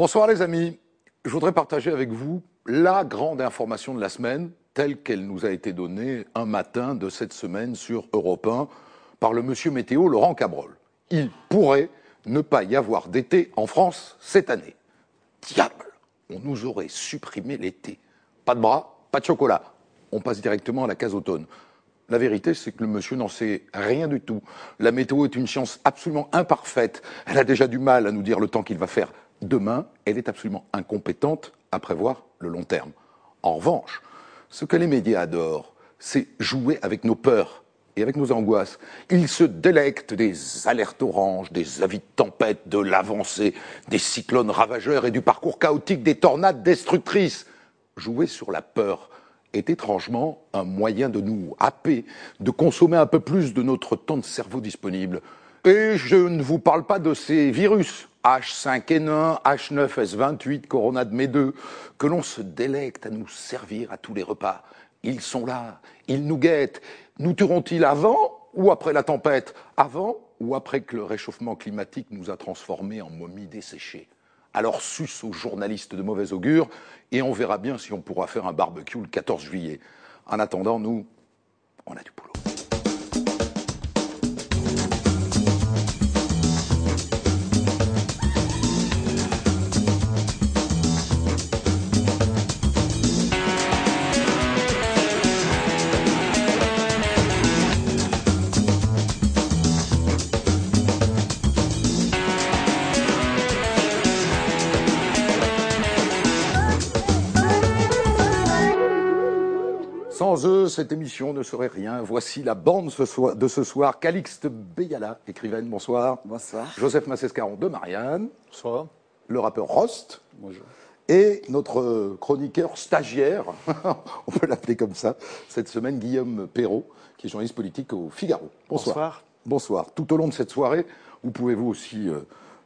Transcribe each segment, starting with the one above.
Bonsoir les amis. Je voudrais partager avec vous la grande information de la semaine telle qu'elle nous a été donnée un matin de cette semaine sur Europe 1 par le monsieur météo Laurent Cabrol. Il pourrait ne pas y avoir d'été en France cette année. Diable, on nous aurait supprimé l'été. Pas de bras, pas de chocolat. On passe directement à la case automne. La vérité, c'est que le monsieur n'en sait rien du tout. La météo est une science absolument imparfaite. Elle a déjà du mal à nous dire le temps qu'il va faire demain. Elle est absolument incompétente à prévoir le long terme. En revanche, ce que les médias adorent, c'est jouer avec nos peurs et avec nos angoisses. Ils se délectent des alertes oranges, des avis de tempête, de l'avancée, des cyclones ravageurs et du parcours chaotique des tornades destructrices. Jouer sur la peur est étrangement un moyen de nous happer, de consommer un peu plus de notre temps de cerveau disponible. Et je ne vous parle pas de ces virus, H5N1, H9S28, Corona de 2, que l'on se délecte à nous servir à tous les repas. Ils sont là, ils nous guettent. Nous tueront-ils avant ou après la tempête? Avant ou après que le réchauffement climatique nous a transformés en momies desséchées? Alors suce aux journalistes de mauvais augure et on verra bien si on pourra faire un barbecue le 14 juillet. En attendant, nous, on a du boulot. Sans eux, cette émission ne serait rien. Voici la bande de ce soir. Calixte Beyala, écrivaine, bonsoir. Bonsoir. Joseph Massescaron de Marianne. Bonsoir. Le rappeur Rost. Bonjour. Et notre chroniqueur stagiaire, on peut l'appeler comme ça, cette semaine, Guillaume Perrault, qui est journaliste politique au Figaro. Bonsoir. Bonsoir. Bonsoir. Tout au long de cette soirée, vous pouvez vous aussi euh,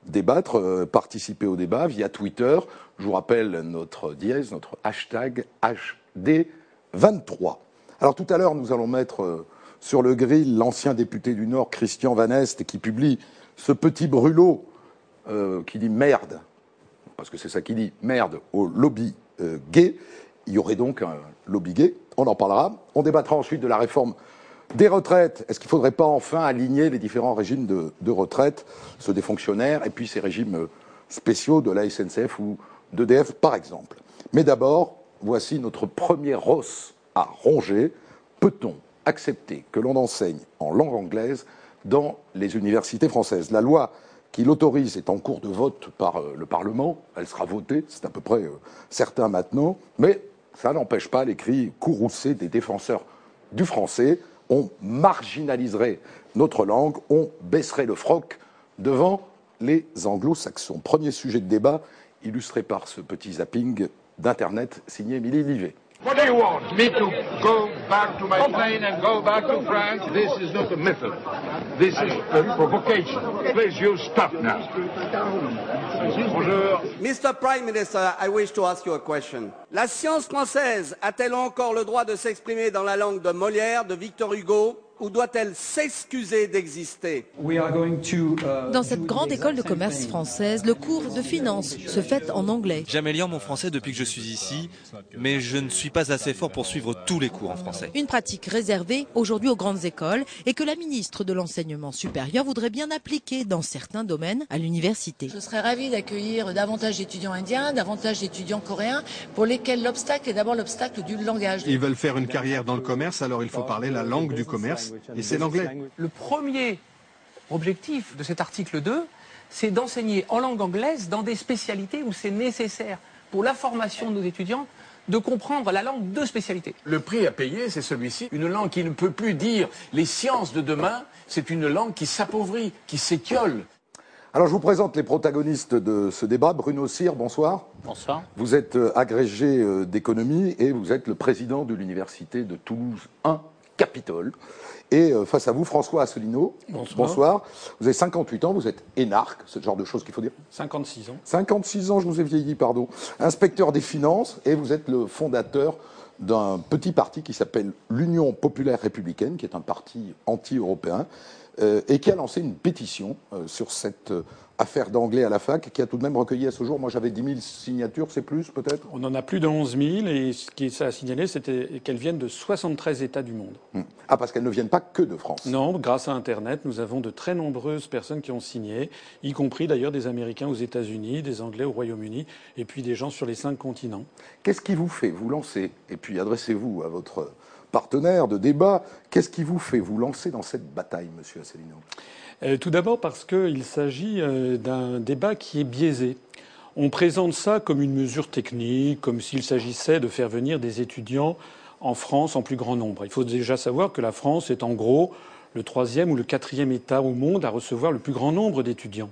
débattre, euh, participer au débat via Twitter. Je vous rappelle notre dièse, notre hashtag HD. 23. Alors tout à l'heure, nous allons mettre euh, sur le grill l'ancien député du Nord, Christian Van Est, qui publie ce petit brûlot euh, qui dit merde, parce que c'est ça qui dit merde au lobby euh, gay. Il y aurait donc un lobby gay, on en parlera. On débattra ensuite de la réforme des retraites. Est-ce qu'il ne faudrait pas enfin aligner les différents régimes de, de, retraite, ceux des fonctionnaires et puis ces régimes spéciaux de la SNCF ou d'EDF, par exemple? Mais d'abord, voici notre premier os à ronger. Peut-on accepter que l'on enseigne en langue anglaise dans les universités françaises? La loi qui l'autorise est en cours de vote par euh, le Parlement. Elle sera votée, c'est à peu près euh, certain maintenant. Mais ça n'empêche pas les cris courroucés des défenseurs du français. On marginaliserait notre langue, on baisserait le froc devant les anglo-saxons. Premier sujet de débat illustré par ce petit zapping d'Internet signé Émilie Livet. What do you want? Me to go back to my plane and go back to France? This is not a method. This is a provocation. Please, you stop now. Bonjour. Mr. Prime Minister, I wish to ask you a question. La science française a-t-elle encore le droit de s'exprimer dans la langue de Molière, de Victor Hugo? Ou doit-elle s'excuser d'exister Dans cette grande école de commerce française, le cours de finance se fait en anglais. J'améliore mon français depuis que je suis ici, mais je ne suis pas assez fort pour suivre tous les cours en français. Une pratique réservée aujourd'hui aux grandes écoles et que la ministre de l'Enseignement supérieur voudrait bien appliquer dans certains domaines à l'université. Je serais ravie d'accueillir davantage d'étudiants indiens, davantage d'étudiants coréens, pour lesquels l'obstacle est d'abord l'obstacle du langage. Ils veulent faire une carrière dans le commerce, alors il faut parler la langue du commerce. Et c'est l'anglais. Le premier objectif de cet article 2, c'est d'enseigner en langue anglaise dans des spécialités où c'est nécessaire pour la formation de nos étudiants de comprendre la langue de spécialité. Le prix à payer, c'est celui-ci. Une langue qui ne peut plus dire les sciences de demain, c'est une langue qui s'appauvrit, qui s'étiole. Alors je vous présente les protagonistes de ce débat. Bruno Cyr, bonsoir. Bonsoir. Vous êtes agrégé d'économie et vous êtes le président de l'université de Toulouse 1 Capitole. Et face à vous, François Asselineau. Bonsoir. Bonsoir. Vous avez 58 ans, vous êtes énarque, ce genre de choses qu'il faut dire 56 ans. 56 ans, je vous ai vieilli, pardon. Inspecteur des finances, et vous êtes le fondateur d'un petit parti qui s'appelle l'Union populaire républicaine, qui est un parti anti-européen, euh, et qui a lancé une pétition euh, sur cette à faire d'anglais à la fac, qui a tout de même recueilli à ce jour, moi j'avais 10 000 signatures, c'est plus peut-être? On en a plus de 11 000 et ce qui est à signaler, c'était qu'elles viennent de 73 États du monde. Hmm. Ah, parce qu'elles ne viennent pas que de France Non, grâce à Internet, nous avons de très nombreuses personnes qui ont signé, y compris d'ailleurs des Américains aux États-Unis, des Anglais au Royaume-Uni, et puis des gens sur les cinq continents. Qu'est-ce qui vous fait vous lancer Et puis adressez-vous à votre partenaire de débat. Qu'est-ce qui vous fait vous lancer dans cette bataille, monsieur Asselineau? Euh, tout d'abord parce qu'il s'agit euh, d'un débat qui est biaisé. On présente ça comme une mesure technique, comme s'il s'agissait de faire venir des étudiants en France en plus grand nombre. Il faut déjà savoir que la France est en gros le troisième ou le quatrième État au monde à recevoir le plus grand nombre d'étudiants.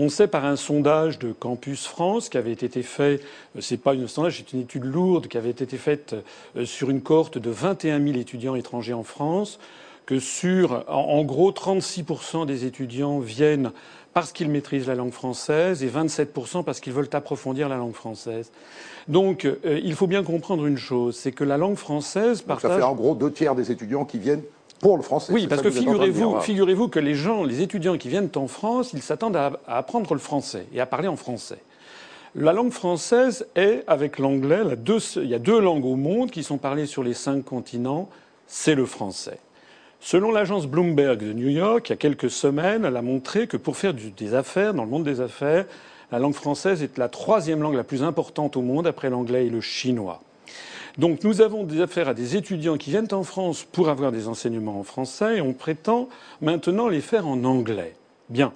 On sait par un sondage de Campus France qui avait été fait, euh, c'est pas une sondage, c'est une étude lourde qui avait été faite sur une cohorte de 21 000 étudiants étrangers en France, que sur, en, gros, 36% des étudiants viennent parce qu'ils maîtrisent la langue française et 27% parce qu'ils veulent approfondir la langue française. Donc, euh, il faut bien comprendre une chose, c'est que la langue française partage... ça fait en gros deux tiers des étudiants qui viennent pour le français. Oui, parce que, figurez-vous, figurez-vous que les gens, les étudiants qui viennent en France, ils s'attendent à, à, apprendre le français et à parler en français. La langue française est, avec l'anglais, il y a deux langues au monde qui sont parlées sur les cinq continents, c'est le français. Selon l'agence Bloomberg de New York, il y a quelques semaines, elle a montré que pour faire des affaires, dans le monde des affaires, la langue française est la troisième langue la plus importante au monde après l'anglais et le chinois. Donc nous avons des affaires à des étudiants qui viennent en France pour avoir des enseignements en français et on prétend maintenant les faire en anglais. Bien.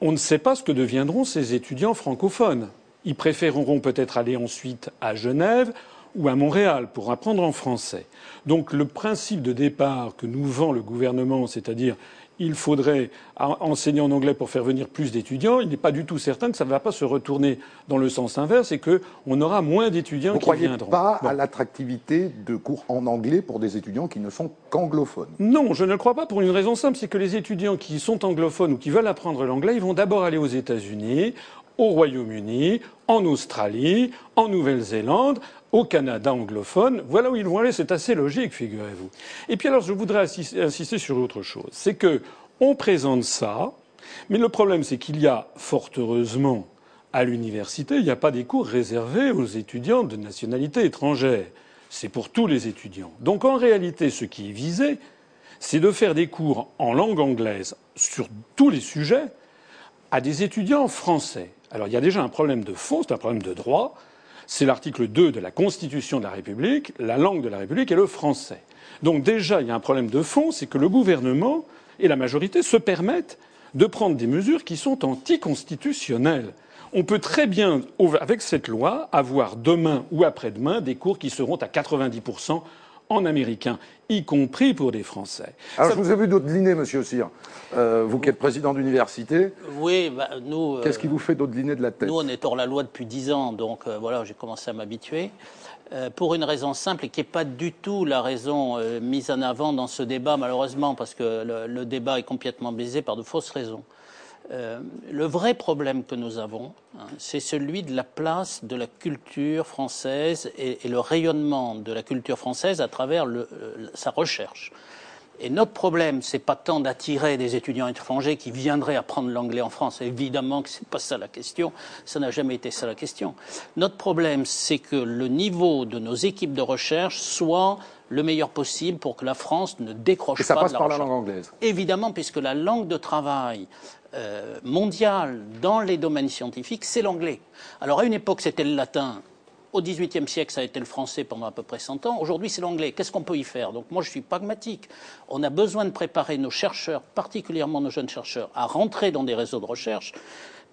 On ne sait pas ce que deviendront ces étudiants francophones. Ils préféreront peut-être aller ensuite à Genève ou à Montréal pour apprendre en français. Donc le principe de départ que nous vend le gouvernement, c'est-à-dire il faudrait enseigner en anglais pour faire venir plus d'étudiants, il n'est pas du tout certain que ça ne va pas se retourner dans le sens inverse et qu'on aura moins d'étudiants qui croyez viendront. pas à l'attractivité de cours en anglais pour des étudiants qui ne sont qu'anglophones? Non, je ne le crois pas pour une raison simple, c'est que les étudiants qui sont anglophones ou qui veulent apprendre l'anglais, ils vont d'abord aller aux États-Unis, au Royaume-Uni, en Australie, en Nouvelle-Zélande, au Canada anglophone. Voilà où ils vont aller, c'est assez logique, figurez-vous. Et puis alors, je voudrais insister sur autre chose. C'est que on présente ça, mais le problème, c'est qu'il y a, fort heureusement, à l'université, il n'y a pas des cours réservés aux étudiants de nationalité étrangère. C'est pour tous les étudiants. Donc en réalité, ce qui est visé, c'est de faire des cours en langue anglaise sur tous les sujets à des étudiants français. Alors il y a déjà un problème de fond, c'est un problème de droit. C'est l'article 2 de la Constitution de la République. La langue de la République est le français. Donc déjà, il y a un problème de fond, c'est que le gouvernement et la majorité se permettent de prendre des mesures qui sont anticonstitutionnelles. On peut très bien, avec cette loi, avoir demain ou après-demain des cours qui seront à 90% en américain, y compris pour des Français. Alors, je vous ai vu d'autres monsieur Cyr. Euh, vous qui êtes président d'université. Oui, bah, nous. Qu'est-ce qui vous fait d'autres de la tête? Nous, on est hors la loi depuis dix ans, donc euh, voilà, j'ai commencé à m'habituer. Euh, pour une raison simple et qui n'est pas du tout la raison mise en avant dans ce débat, malheureusement, parce que le, le débat est complètement baisé par de fausses raisons. Euh, le vrai problème que nous avons, hein, c'est celui de la place de la culture française et, le rayonnement de la culture française à travers le, euh, sa recherche. Et notre problème, c'est pas tant d'attirer des étudiants étrangers qui viendraient apprendre l'anglais en France. Évidemment que c'est pas ça la question. Ça n'a jamais été ça la question. Notre problème, c'est que le niveau de nos équipes de recherche soit le meilleur possible pour que la France ne décroche Et ça pas passe de la par recherche. la langue anglaise. Évidemment, puisque la langue de travail euh, mondiale dans les domaines scientifiques, c'est l'anglais. Alors à une époque, c'était le latin. Au XVIIIe siècle, ça a été le français pendant à peu près 100 ans. Aujourd'hui, c'est l'anglais. Qu'est-ce qu'on peut y faire? Donc moi, je suis pragmatique. On a besoin de préparer nos chercheurs, particulièrement nos jeunes chercheurs, à rentrer dans des réseaux de recherche.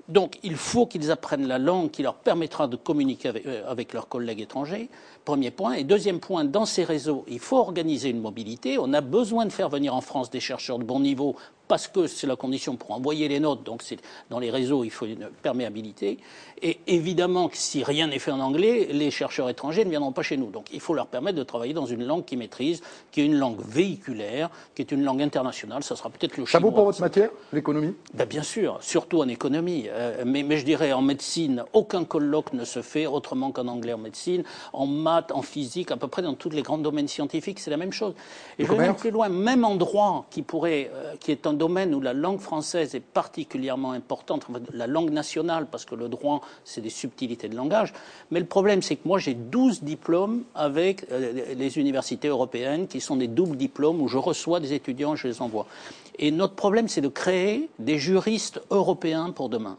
Donc il faut qu'ils apprennent la langue qui leur permettra de communiquer avec, euh, avec, leurs collègues étrangers. Premier point. Et deuxième point, dans ces réseaux, il faut organiser une mobilité. On a besoin de faire venir en France des chercheurs de bon niveau parce que c'est la condition pour envoyer les notes. Donc dans les réseaux, il faut une perméabilité. Et évidemment que si rien n'est fait en anglais, les chercheurs étrangers ne viendront pas chez nous. Donc il faut leur permettre de travailler dans une langue qu'ils maîtrisent, qui est une langue véhiculaire, qui est une langue internationale. Ça sera peut-être le Ça chinois. vaut pour votre matière, l'économie? Ben, Bien sûr, surtout en économie. Euh, mais, mais, je dirais en médecine, aucun colloque ne se fait autrement qu'en anglais en médecine. En maths, en physique, à peu près dans tous les grands domaines scientifiques, c'est la même chose. Et je vais même plus loin, même en droit, qui pourrait, euh, qui est domaine où la langue française est particulièrement importante, la langue nationale, parce que le droit, c'est des subtilités de langage. Mais le problème, c'est que moi, j'ai 12 diplômes avec euh, les universités européennes, qui sont des doubles diplômes où je reçois des étudiants et je les envoie. Et notre problème, c'est de créer des juristes européens pour demain.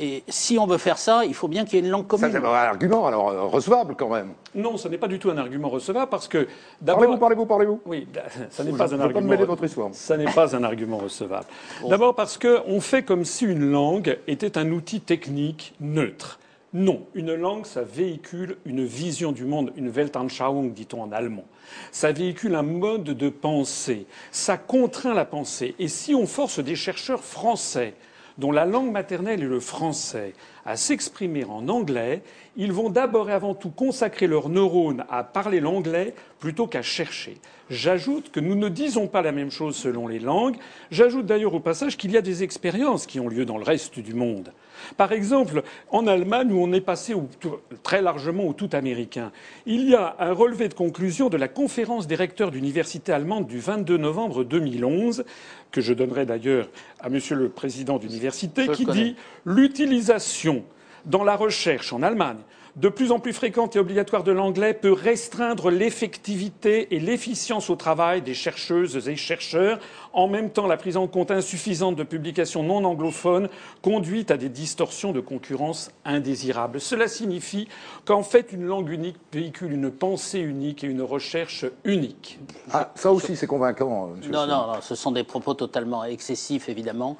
Et si on veut faire ça, il faut bien qu'il y ait une langue Ça, commune. c'est un argument, alors, euh, recevable quand même. Non, ce n'est pas du tout un argument recevable parce que d'abord. Parlez-vous, parlez-vous, parlez-vous. Oui, ça n'est pas un pas argument. de votre histoire. Ça n'est pas un argument recevable. D'abord parce qu'on fait comme si une langue était un outil technique neutre. Non, une langue, ça véhicule une vision du monde, une Weltanschauung, dit-on en allemand. Ça véhicule un mode de pensée. Ça contraint la pensée. Et si on force des chercheurs français, dont la langue maternelle est le français, à s'exprimer en anglais, ils vont d'abord et avant tout consacrer leurs neurones à parler l'anglais plutôt qu'à chercher. J'ajoute que nous ne disons pas la même chose selon les langues. J'ajoute d'ailleurs au passage qu'il y a des expériences qui ont lieu dans le reste du monde. Par exemple, en Allemagne, où on est passé au tout- très largement au tout américain, il y a un relevé de conclusion de la conférence des recteurs d'université allemande du 22 novembre 2011, que je donnerai d'ailleurs à Monsieur le président d'université, qui dit l'utilisation dans la recherche en Allemagne de plus en plus fréquente et obligatoire de l'anglais peut restreindre l'effectivité et l'efficience au travail des chercheuses et chercheurs. En même temps, la prise en compte insuffisante de publications non anglophones conduit à des distorsions de concurrence indésirables. Cela signifie qu'en fait, une langue unique véhicule une pensée unique et une recherche unique. Ah, ça aussi, c'est convaincant, monsieur Non, Sven. non, non, ce sont des propos totalement excessifs, évidemment.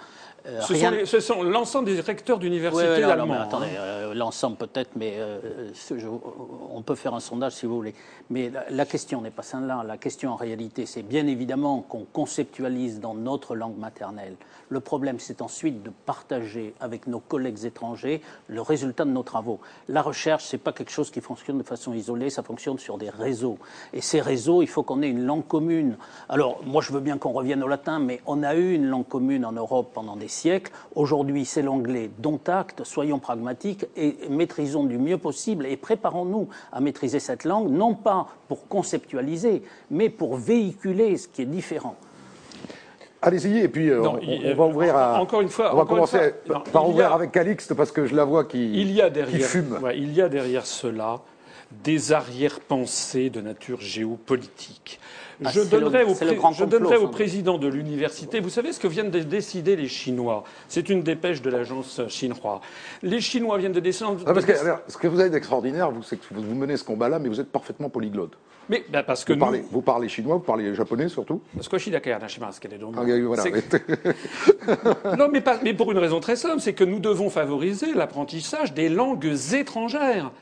Euh, Ce rien- sont, les- ce sont l'ensemble des recteurs d'universités oui, allemands. hein. attendez, euh, l'ensemble peut-être, mais euh, ce- je- on peut faire un sondage si vous voulez. Mais la, la question n'est pas celle-là. La question en réalité, c'est bien évidemment qu'on conceptualise dans notre langue maternelle. Le problème, c'est ensuite de partager avec nos collègues étrangers le résultat de nos travaux. La recherche, c'est pas quelque chose qui fonctionne de façon isolée, ça fonctionne sur des réseaux. Et ces réseaux, il faut qu'on ait une langue commune. Alors, moi, je veux bien qu'on revienne au latin, mais on a eu une langue commune en Europe pendant des Aujourd'hui, c'est l'anglais. Dont acte, soyons pragmatiques et maîtrisons du mieux possible et préparons-nous à maîtriser cette langue, non pas pour conceptualiser, mais pour véhiculer ce qui est différent. Allez-y, et puis euh, Non, on, il- on va ouvrir à. encore une fois, On va commencer fois, non, par ouvrir a- avec Calixte parce que je la vois qui, Il y a qui derrière, fume. ouais, il y a derrière cela des arrière-pensées de nature géopolitique. Je donnerai, au, président de l'université, vous savez ce que viennent de décider les Chinois? C'est une dépêche de l'agence chinoise. Les Chinois viennent de descendre... Ah, ce que vous avez d'extraordinaire, c'est que vous menez ce combat-là, mais vous êtes parfaitement polyglotte. Mais bah, parce que vous, nous... parlez, vous parlez chinois, vous parlez japonais surtout Non, mais, pas, mais pour une raison très simple, c'est que nous devons favoriser l'apprentissage des langues étrangères.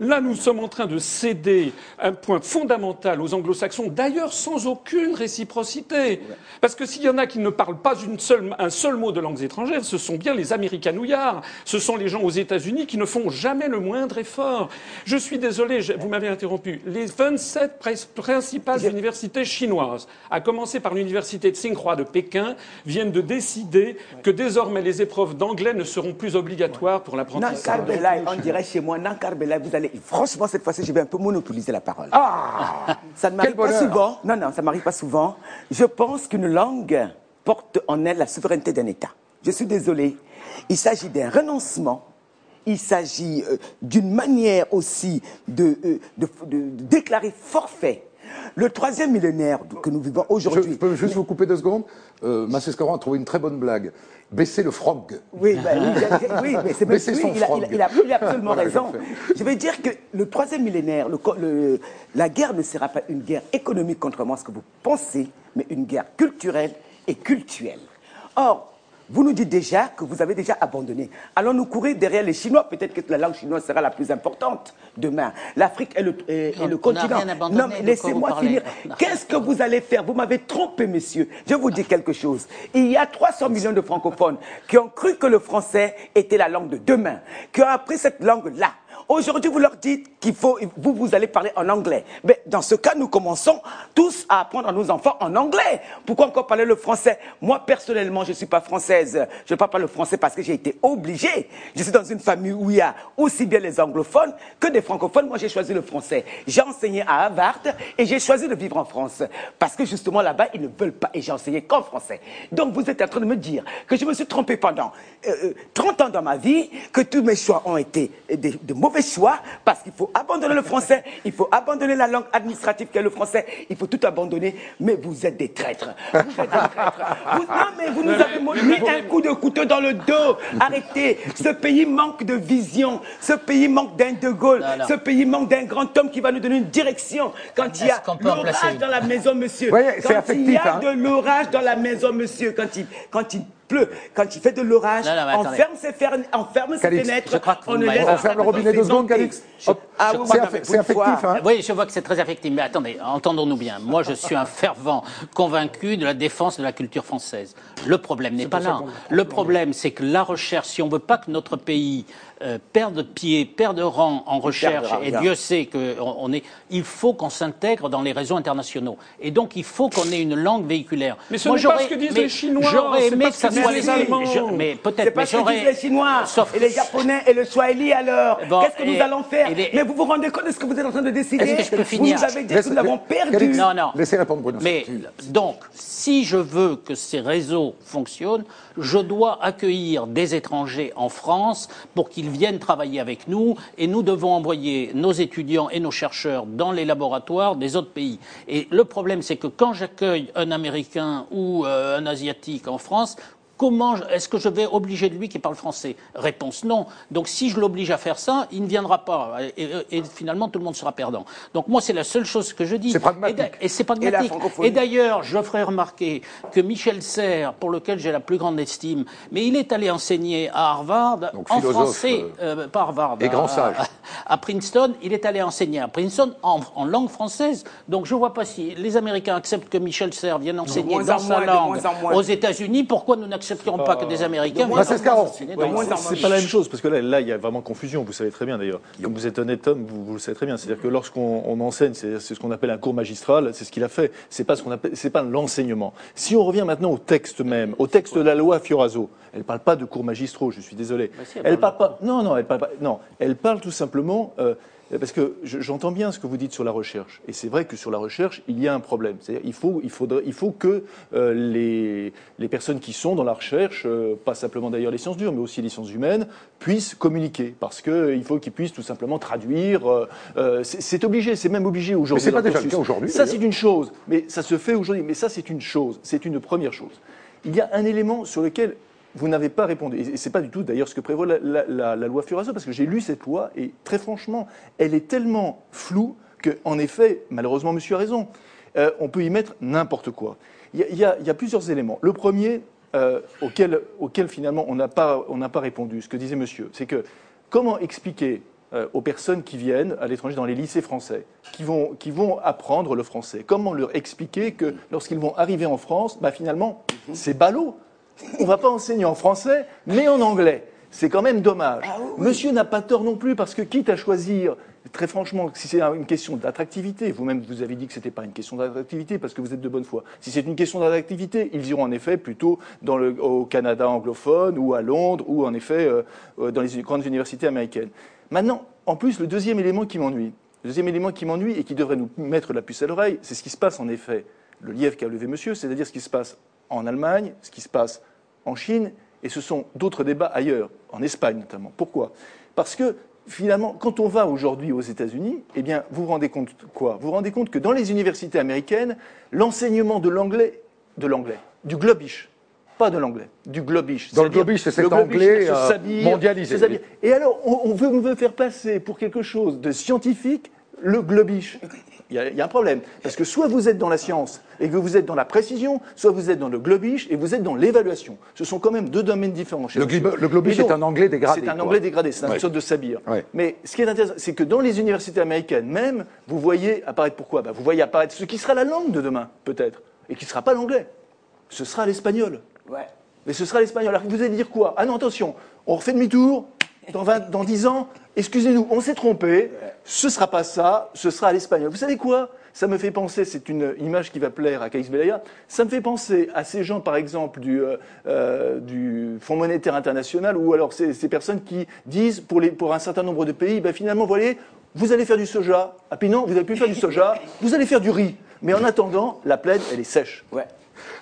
Là, nous sommes en train de céder un point fondamental aux anglo-saxons, d'ailleurs sans aucune réciprocité. Parce que s'il y en a qui ne parlent pas une seule- un seul mot de langues étrangères, ce sont bien les américanouillards, ce sont les gens aux États-Unis qui ne font jamais le moindre effort. Je suis désolé, je- vous m'avez interrompu. Les 27 pres- principales universités chinoises, à commencer par l'université de Tsinghua de Pékin, viennent de décider que désormais les épreuves d'anglais ne seront plus obligatoires pour l'apprentissage. On dirait chez moi, vous allez. Franchement, cette fois-ci, je vais un peu monopoliser la parole. Ah Ça ne m'arrive pas bonheur. souvent. Non, non, ça m'arrive pas souvent. Je pense qu'une langue porte en elle la souveraineté d'un État. Je suis désolé. Il s'agit d'un renoncement. Il s'agit euh, d'une manière aussi de, euh, de- de- de déclarer forfait. Le troisième millénaire que nous vivons Je aujourd'hui. peux juste vous couper deux secondes. Euh, Massescaron a trouvé une très bonne blague. Baisser le frog. Oui, bah, oui, mais c'est Baisser son il, a, frog. il a- il a- il a absolument Voilà, raison. Je veux dire que le troisième millénaire, le co- le- la guerre ne sera pas une guerre économique, contrairement à ce que vous pensez, mais une guerre culturelle et cultuelle. Or, vous nous dites déjà que vous avez déjà abandonné. Allons-nous courir derrière les Chinois Peut-être que la langue chinoise sera la plus importante demain. L'Afrique est le, est- le on continent. rien abandonné, non, laissez-moi finir. Qu'est-ce que vous allez faire? Vous m'avez trompé, messieurs. Je vous dis quelque chose. Il y a 300 millions de francophones qui ont cru que le français était la langue de demain, qui ont appris cette langue-là. Aujourd'hui, vous leur dites qu'il faut, vous, vous allez parler en anglais. Mais dans ce cas, nous commençons tous à apprendre à nos enfants en anglais. Pourquoi encore parler le français? Moi, personnellement, je ne suis pas française. Je ne parle pas le français parce que j'ai été obligée. Je suis dans une famille où il y a aussi bien les anglophones que des francophones. Moi, j'ai choisi le français. J'ai enseigné à Harvard et j'ai choisi de vivre en France. Parce que justement, là-bas, ils ne veulent pas. Et j'ai enseigné qu'en français. Donc, vous êtes en train de me dire que je me suis trompé pendant euh, euh, 30 ans dans ma vie, que tous mes choix ont été des- de mauvais choix, parce qu'il faut abandonner le français, il faut abandonner la langue administrative qu'est le français, il faut tout abandonner. Mais vous êtes des traîtres. Vous êtes des traîtres. Vous- non, mais vous nous avez mis un coup de couteau dans le dos. Arrêtez. Ce pays manque de vision. Ce pays manque d'un De Gaulle. Non, non. Ce pays manque d'un grand homme qui va nous donner une direction. Quand il y a l'orage dans la maison, monsieur. Quand il y a hein. de l'orage dans la maison, monsieur. Quand il, quand il pleut, quand il fait de l'orage, on ferme ses, fer- on ferme ses Calix, fenêtres. je crois que on ferme le robinet deux secondes, présenter. Calix Hop. Ah C'est oui, c'est affectif, hein. Oui, je vois que c'est très affectif, mais attendez, entendons-nous bien. Moi, je suis un fervent convaincu de la défense de la culture française. Le problème n'est pas là. Le problème, c'est que la recherche, si on veut pas que notre pays euh, perde pied, perde rang en recherche, et. Dieu sait qu'on on est, il faut qu'on s'intègre dans les réseaux internationaux. Et donc, il faut qu'on ait une langue véhiculaire. Mais ce n'est pas ce que disent mais les Chinois, J'aurais c'est aimé pas que ce ça que soit disent les Allemands. je- mais C'est peut-être, pas mais ce que disent les Chinois Sauf- et les Japonais et le Swahili alors. Bon, Qu'est-ce que et- nous allons faire et les- Mais vous vous rendez compte de ce que vous êtes en train de décider? Est-ce que je peux Vous finir? nous avez dit que nous l'avons perdu. Non, non. Laissez répondre Bruno. Mais donc, si je veux que ces réseaux fonctionnent, je dois accueillir des étrangers en France pour qu'ils viennent travailler avec nous et nous devons envoyer nos étudiants et nos chercheurs dans les laboratoires des autres pays. Et le problème, c'est que quand j'accueille un Américain ou euh, un Asiatique en France, Comment est-ce que je vais obliger de lui qui parle français? Réponse non. Donc si je l'oblige à faire ça, il ne viendra pas. Et, et- et finalement, tout le monde sera perdant. Donc moi, c'est la seule chose que je dis. C'est pragmatique. Et c'est pragmatique. d'ailleurs, je ferai remarquer que Michel Serres, pour lequel j'ai la plus grande estime, mais il est allé enseigner à Harvard, Donc, en français, euh, pas Harvard, et à- grand sage. À, à Princeton, il est allé enseigner à Princeton en, en langue française. Donc je vois pas si les Américains acceptent que Michel Serres vienne enseigner dans en sa langue moins en moins. aux États-unis. Pourquoi nous n'accepterons pas que des Américains moins. C'est pas la même chose, parce que là, là, il y a vraiment confusion, vous savez très bien d'ailleurs. Comme vous êtes honnête homme, vous, vous le savez très bien. C'est-à-dire que lorsqu'on on enseigne, c'est ce qu'on appelle un cours magistral, c'est ce qu'il a fait. C'est pas ce qu'on appelle, c'est pas l'enseignement. Si on revient maintenant au texte même, au texte de la loi Fioraso, elle parle pas de cours magistraux, je suis désolé. Bah si, elle parle pas, non, non, elle parle pas, non, elle parle tout simplement, euh, parce que je- j'entends bien ce que vous dites sur la recherche. Et c'est vrai que sur la recherche, il y a un problème. C'est-à-dire, il faut, il faudrait, il faut que euh, les, les personnes qui sont dans la recherche, euh, pas simplement d'ailleurs les sciences dures, mais aussi les sciences humaines, puissent communiquer. Parce qu'il faut qu'ils puissent tout simplement traduire. euh, euh, c'est obligé, c'est même obligé aujourd'hui. Mais c'est pas dans le déjà le cursus. cas aujourd'hui, Ça, c'est une chose. Mais ça se fait aujourd'hui. Mais ça, c'est une chose. C'est une première chose. Il y a un élément sur lequel vous n'avez pas répondu. Et c'est pas du tout d'ailleurs ce que prévoit la, loi Furaso, parce que j'ai lu cette loi et très franchement, elle est tellement floue que, en effet, malheureusement, monsieur a raison. Euh, on peut y mettre n'importe quoi. Il y, a, plusieurs éléments. Le premier, euh, auquel, finalement on n'a pas, répondu, ce que disait monsieur, c'est que comment expliquer euh, aux personnes qui viennent à l'étranger dans les lycées français, qui vont, qui vont apprendre le français, comment leur expliquer que lorsqu'ils vont arriver en France, bah, finalement, c'est ballot? On ne va pas enseigner en français, mais en anglais. C'est quand même dommage. Monsieur n'a pas tort non plus, parce que quitte à choisir, très franchement, si c'est une question d'attractivité, vous-même vous avez dit que ce n'était pas une question d'attractivité, parce que vous êtes de bonne foi. Si c'est une question d'attractivité, ils iront en effet plutôt dans le, au Canada anglophone, ou à Londres, ou en effet euh, euh, dans les grandes universités américaines. Maintenant, en plus, le deuxième élément qui m'ennuie, le deuxième élément qui m'ennuie et qui devrait nous mettre la puce à l'oreille, c'est ce qui se passe en effet, le lièvre qu'a levé monsieur, c'est-à-dire ce qui se passe en Allemagne, ce qui se passe en Chine, et ce sont d'autres débats ailleurs, en Espagne notamment. Pourquoi? Parce que finalement, quand on va aujourd'hui aux États-Unis, eh bien, vous vous rendez compte quoi? Vous vous rendez compte que dans les universités américaines, l'enseignement de l'anglais, de l'anglais, du globish, pas de l'anglais, du globish. Dans le globish, c'est cet anglais, euh, mondialisé. s'habille. Et alors, on, on veut, on veut faire passer pour quelque chose de scientifique le globish. Il y, a, y a un problème. Parce que soit vous êtes dans la science et que vous êtes dans la précision, soit vous êtes dans le globish et vous êtes dans l'évaluation. Ce sont quand même deux domaines différents. Chez Le le globish donc, est un anglais dégradé, C'est un quoi. anglais dégradé, c'est une Ouais. sorte de sabir. Ouais. Mais ce qui est intéressant, c'est que dans les universités américaines même, vous voyez apparaître pourquoi? Bah, Vous voyez apparaître ce qui sera la langue de demain, peut-être, et qui ne sera pas l'anglais. Ce sera l'espagnol. Ouais. Mais ce sera l'espagnol. Alors vous allez dire quoi? Ah non, attention, on refait demi-tour, dans, 20 dans 10 ans, excusez-nous, on s'est trompé, ce sera pas ça, ce sera à l'espagnol. Vous savez quoi? Ça me fait penser, c'est une image qui va plaire à Caïs Velaya, ça me fait penser à ces gens, par exemple, du, euh, euh, Fonds monétaire international, ou alors ces, personnes qui disent pour, un certain nombre de pays, ben finalement, vous voyez, vous allez faire du soja. Ah puis non, vous n'allez plus faire du soja, vous allez faire du riz. Mais en attendant, la plaine, elle est sèche.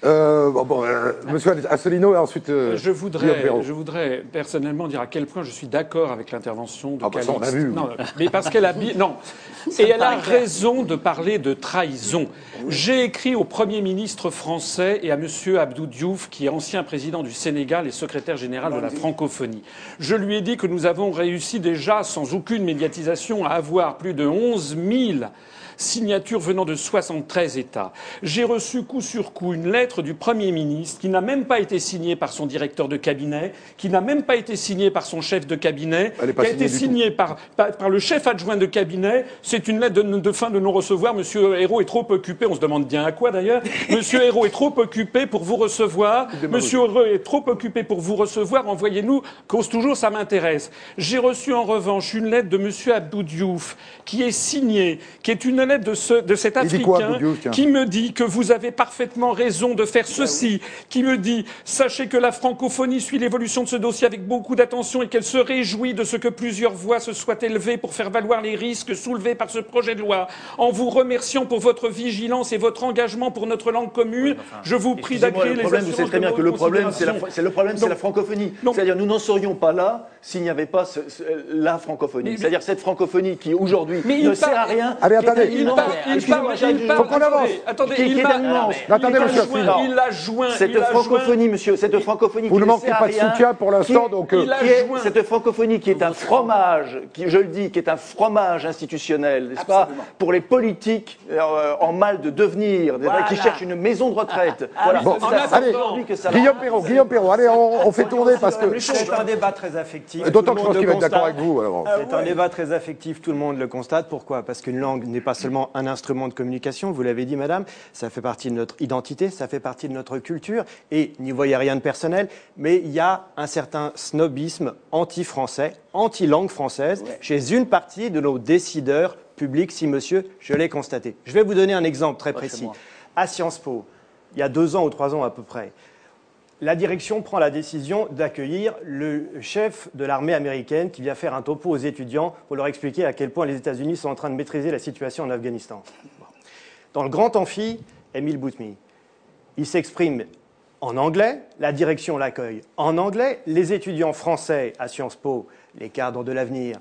Euh, bon, bon, euh, monsieur Asselineau et ensuite. euh, Je voudrais, je voudrais personnellement dire à quel point je suis d'accord avec l'intervention de Ah bah ça, on a Calixte. vu. Non, mais parce qu'elle a non, et elle a raison de parler de trahison. J'ai écrit au Premier ministre français et à Monsieur Abdou Diouf, qui est ancien président du Sénégal et secrétaire général de la francophonie. Je lui ai dit que nous avons réussi déjà, sans aucune médiatisation, à avoir plus de 11 000 signatures venant de 73 États. J'ai reçu coup sur coup une lettre du Premier ministre qui n'a même pas été signée par son directeur de cabinet, qui n'a même pas été signée par son chef de cabinet, qui a été signée par, par, par le chef adjoint de cabinet. C'est une lettre de, de fin de non-recevoir. Monsieur Hérault est trop occupé, on se demande bien à quoi d'ailleurs. Monsieur Hérault est trop occupé pour vous recevoir. Monsieur Hérault est trop occupé pour vous recevoir. Envoyez-nous, cause toujours, ça m'intéresse. J'ai reçu en revanche une lettre de Monsieur Abdou Diouf qui est signée, qui est une lettre de, ce, de cet quoi, Africain qui me dit que vous avez parfaitement raison de faire ceci, qui me dit sachez que la francophonie suit l'évolution de ce dossier avec beaucoup d'attention et qu'elle se réjouit de ce que plusieurs voix se soient élevées pour faire valoir les risques soulevés par ce projet de loi. En vous remerciant pour votre vigilance et votre engagement pour notre langue commune, je vous prie le les problème, vous savez assurances très de bien que le problème, c'est la, le problème, c'est la francophonie. C'est-à-dire, nous n'en serions pas là s'il n'y avait pas ce- ce- la francophonie. C'est-à-dire cette francophonie qui aujourd'hui ne sert à rien. Allez, est attendez. Il parle, il parle. Faut qu'on avance. Attendez, il il Attendez, monsieur. Il a joint. Cette francophonie, monsieur, cette francophonie Vous ne manquez pas de soutien pour l'instant, donc, euh, cette francophonie qui est un fromage, qui, je le dis, qui est un fromage institutionnel, n'est-ce pas, pour les politiques euh, en mal de devenir, qui cherchent une maison de retraite. Ah, voilà. Bon, ça. attendant- allez, Guillaume Perrault, Guillaume Perrault, allez, on, fait tourner parce que. C'est un débat très affectif. D'autant que je pense qu'il va être d'accord avec vous. C'est un débat très affectif, tout le monde le constate. Pourquoi? Parce qu'une langue n'est pas seulement un instrument de communication, vous l'avez dit madame, ça fait partie de notre identité, ça fait partie de notre culture, et n'y voyez rien de personnel, mais il y a un certain snobisme anti-français, anti-langue française, chez une partie de nos décideurs publics, si monsieur, je l'ai constaté. Je vais vous donner un exemple très précis. À Sciences Po, il y a deux ans ou trois ans à peu près, la direction prend la décision d'accueillir le chef de l'armée américaine qui vient faire un topo aux étudiants pour leur expliquer à quel point les États-Unis sont en train de maîtriser la situation en Afghanistan. Dans le grand amphi, Émile Boutmy, il s'exprime en anglais, la direction l'accueille en anglais, les étudiants français à Sciences Po, les cadres de l'avenir,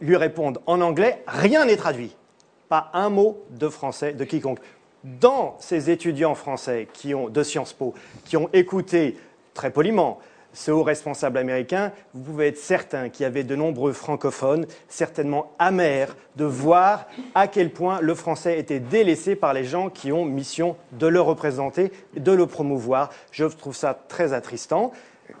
lui répondent en anglais, rien n'est traduit. Pas un mot de français de quiconque. Dans ces étudiants français qui ont, de Sciences Po, qui ont écouté très poliment ce haut responsable américain, vous pouvez être certain qu'il y avait de nombreux francophones, certainement amers, de voir à quel point le français était délaissé par les gens qui ont mission de le représenter, de le promouvoir. Je trouve ça très attristant.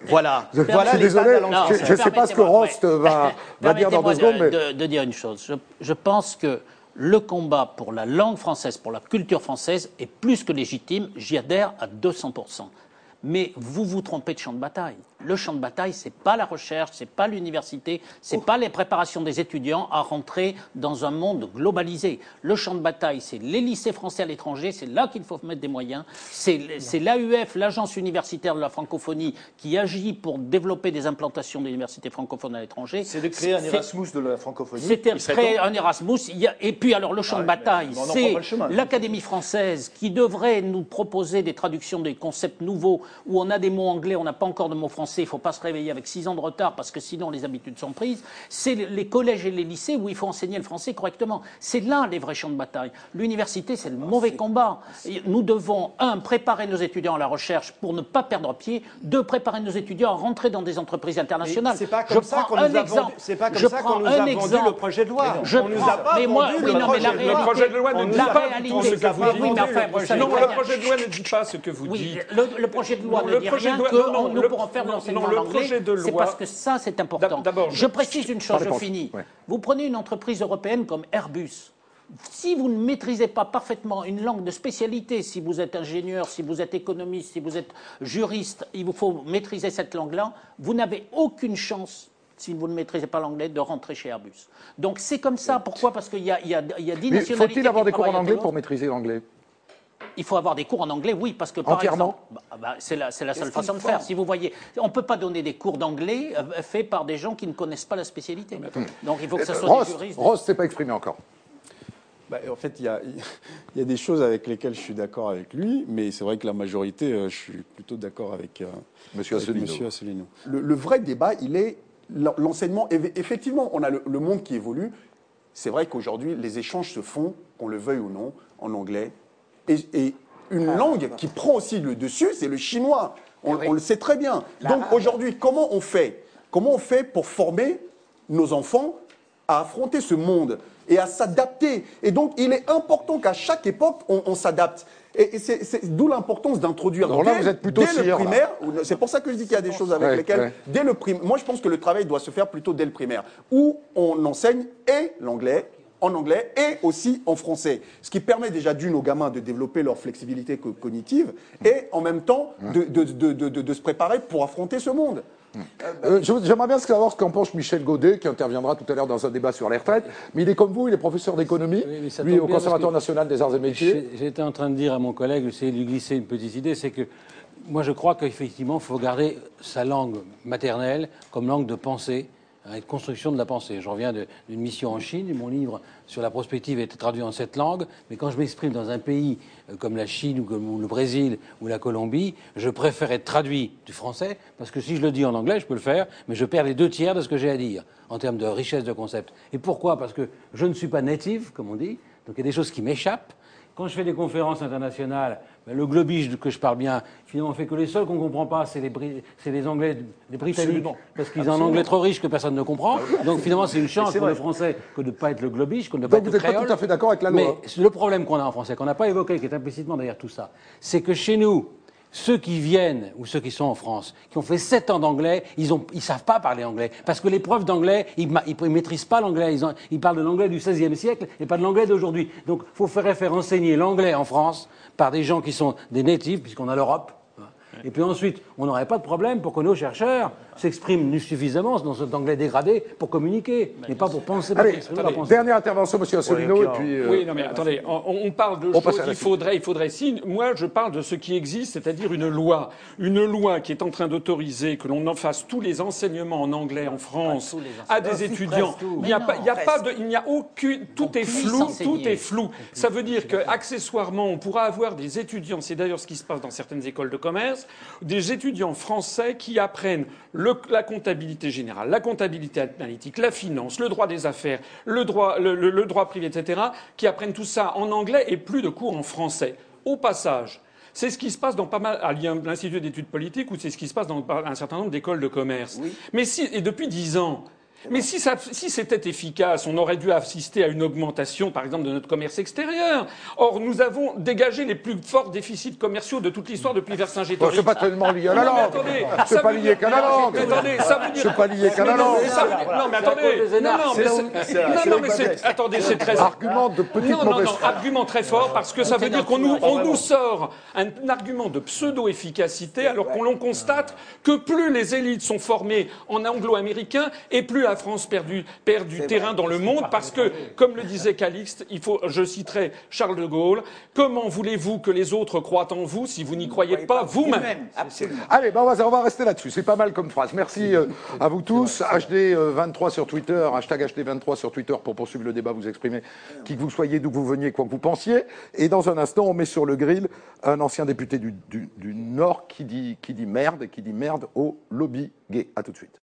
Voilà. Je, voilà je suis de désolé, Non, je ne sais pas ce que Rost va, va dire dans deux secondes, mais de, de- de dire une chose. Je, je pense que le combat pour la langue française, pour la culture française, est plus que légitime. J'y adhère à 200%. Mais vous vous trompez de champ de bataille. Le champ de bataille, c'est pas la recherche, c'est pas l'université, c'est pas les préparations des étudiants à rentrer dans un monde globalisé. Le champ de bataille, c'est les lycées français à l'étranger, c'est là qu'il faut mettre des moyens. C'est c'est l'AUF, l'agence universitaire de la francophonie, qui agit pour développer des implantations d'universités francophones à l'étranger. C'est de créer un C'est- Erasmus de la francophonie. Il serait créer un Erasmus. Et puis alors le champ Ah de bataille, c'est chemin. l'Académie française qui devrait nous proposer des traductions des concepts nouveaux où on a des mots anglais, on n'a pas encore de mots français. Il ne faut pas se réveiller avec six ans de retard parce que sinon les habitudes sont prises. C'est les collèges et les lycées où il faut enseigner le français correctement. C'est là les vrais champs de bataille. L'université, c'est le mauvais combat. Nous devons un préparer nos étudiants à la recherche pour ne pas perdre pied. Deux préparer nos étudiants à rentrer dans des entreprises internationales. c'est pas comme Je ça qu'on un nous a exemple. vendu- pas comme Je ça qu'on nous un a vendu le projet de loi. Je On nous a pas mais moi, vendu oui, le non, mais la projet de loi. Le projet de loi On ne dit pas réalité, ce que vous dites. Oui, mais vendu enfin, le projet de Non, loi. le projet de loi ne dit pas ce que vous dites. le, projet de loi ne dit rien que nous pourrons faire l'enseignement non, en le anglais. projet de C'est parce que ça, c'est important. Je- je précise une chose, je finis. ouais. Vous prenez une entreprise européenne comme Airbus. Si vous ne maîtrisez pas parfaitement une langue de spécialité, si vous êtes ingénieur, si vous êtes économiste, si vous êtes juriste, il vous faut maîtriser cette langue-là, vous n'avez aucune chance si vous ne maîtrisez pas l'anglais, de rentrer chez Airbus. Donc c'est comme ça. Pourquoi? Parce qu'il y a, il y a, il y a dix Mais nationalités. faut-il avoir des cours en anglais pour maîtriser l'anglais? Il faut avoir des cours en anglais, oui, parce que par Entièrement exemple, bah, bah, c'est la, c'est la seule façon de faire. Si vous voyez, on ne peut pas donner des cours d'anglais euh, faits par des gens qui ne connaissent pas la spécialité. Donc il faut que ce soit Ross, des juristes. Ross s'est pas exprimé encore. Bah, en fait, il y a, il y a des choses avec lesquelles je suis d'accord avec lui, mais c'est vrai que la majorité, euh, je suis plutôt d'accord avec, euh, Monsieur avec Asselineau. Monsieur Asselineau. Le, le vrai débat, il est l'en- l'enseignement. Eff- Effectivement, on a le, le monde qui évolue. C'est vrai qu'aujourd'hui, les échanges se font, qu'on le veuille ou non, en anglais. Et, et une langue qui prend aussi le dessus, c'est le chinois. On, on le sait très bien. Donc aujourd'hui, comment on fait? Comment on fait pour former nos enfants à affronter ce monde et à s'adapter? Et donc, il est important qu'à chaque époque, on, on s'adapte. Et, et c'est d'où l'importance d'introduire Alors là, dès, vous êtes plutôt dès le primaire. C'est pour ça que je dis qu'il y a des choses avec Ouais, lesquelles, ouais. dès le prim- moi je pense que le travail doit se faire plutôt dès le primaire, où on enseigne et l'anglais en anglais et aussi en français, ce qui permet déjà d'une aux gamins de développer leur flexibilité co- cognitive et en même temps de, de- de- de- de- de se préparer pour affronter ce monde. Euh, J'aimerais bien savoir ce qu'en pense Michel Godet, qui interviendra tout à l'heure dans un débat sur les retraites. Mais il est comme vous, il est professeur d'économie, Ça lui au Conservatoire national des arts et métiers. J'étais en train de dire à mon collègue, essayer de lui glisser une petite idée, c'est que moi je crois qu'effectivement il faut garder sa langue maternelle comme langue de pensée, de construction de la pensée. Je reviens d'une mission en Chine, mon livre sur la prospective a été traduit en cette langue, mais quand je m'exprime dans un pays euh, comme la Chine ou, le Brésil ou la Colombie, je préfère être traduit du français, parce que si je le dis en anglais, je peux le faire, mais je perds les deux tiers de ce que j'ai à dire en termes de richesse de concept. Et pourquoi? Parce que je ne suis pas native, comme on dit, donc il y a des choses qui m'échappent. Quand je fais des conférences internationales, le globish que je parle bien, finalement, fait que les seuls qu'on ne comprend pas, c'est les, Bri- les Anglais, les Britanniques, Absolument. parce qu'ils ont un anglais trop riche que personne ne comprend. Donc finalement, c'est une chance pour le vrai. français que de ne pas être le globish, que de ne pas Donc être vous le n'êtes pas tout à fait d'accord avec la loi. Mais le problème qu'on a en français, qu'on n'a pas évoqué, qui est implicitement derrière tout ça, c'est que chez nous, ceux qui viennent, ou ceux qui sont en France, qui ont fait sept ans d'anglais, ils ne savent pas parler anglais. Parce que les profs d'anglais, ils ne maîtrisent pas l'anglais. Ils, parlent de l'anglais du XVIe siècle et pas de l'anglais d'aujourd'hui. Donc il faut faire, faire enseigner l'anglais en France par des gens qui sont des natives, puisqu'on a l'Europe. Et puis ensuite, on n'aurait pas de problème pour que nos chercheurs s'expriment suffisamment dans cet anglais dégradé pour communiquer, mais pas pour penser, Allez, dernière intervention, monsieur Asselineau, et puis. euh, Oui, non, mais attendez, on, on parle de On choses qu'il faudrait, il faudrait. Si, moi, je parle de ce qui existe, c'est-à-dire une loi. Une loi qui est en train d'autoriser que l'on en fasse tous les enseignements en anglais en France à des étudiants. Il n'y a pas, il a pas de, il n'y a aucune, tout est flou, tout est flou. Ça veut dire que, accessoirement, on pourra avoir des étudiants, c'est d'ailleurs ce qui se passe dans certaines écoles de commerce, des étudiants français qui apprennent le- la comptabilité générale, la comptabilité analytique, la finance, le droit des affaires, le droit, le, le- le droit privé, etc., qui apprennent tout ça en anglais et plus de cours en français. Au passage, c'est ce qui se passe dans pas mal, à l'Institut d'études politiques, ou c'est ce qui se passe dans un certain nombre d'écoles de commerce. Mais si, et depuis dix ans. Mais si, ça- si c'était efficace, on aurait dû assister à une augmentation, par exemple, de notre commerce extérieur. Or, nous avons dégagé les plus forts déficits commerciaux de toute l'histoire depuis Vercingétorix. Bon, c'est pas tellement lié à la langue. attendez, C'est pas lié qu'à la langue. Mais Attendez, ça veut dire. C'est pas lié qu'à la langue. Non, mais attendez. Non, non, mais c'est- non, non, mais c'est. Attendez, c'est très. Argument de petite Non, non, non, argument très fort parce que ça veut dire qu'on nous, on nous sort un argument de pseudo-efficacité alors qu'on l'on constate que plus les élites sont formées en anglo-américain et plus la France perd du, perd du terrain dans le monde parce que, comme le disait Calixte, il faut, je citerai Charles de Gaulle, comment voulez-vous que les autres croient en vous si vous n'y croyez pas vous-même? Allez, ben on, va, on va rester là-dessus. C'est pas mal comme phrase. Merci euh, à vous tous. HD23 sur Twitter, hashtag HD23 sur Twitter pour poursuivre le débat, vous exprimer qui que vous soyez, d'où que vous veniez, quoi que vous pensiez. Et dans un instant, on met sur le grill un ancien député du, du- du Nord qui dit, qui dit merde et qui dit merde au lobby gay. À tout de suite.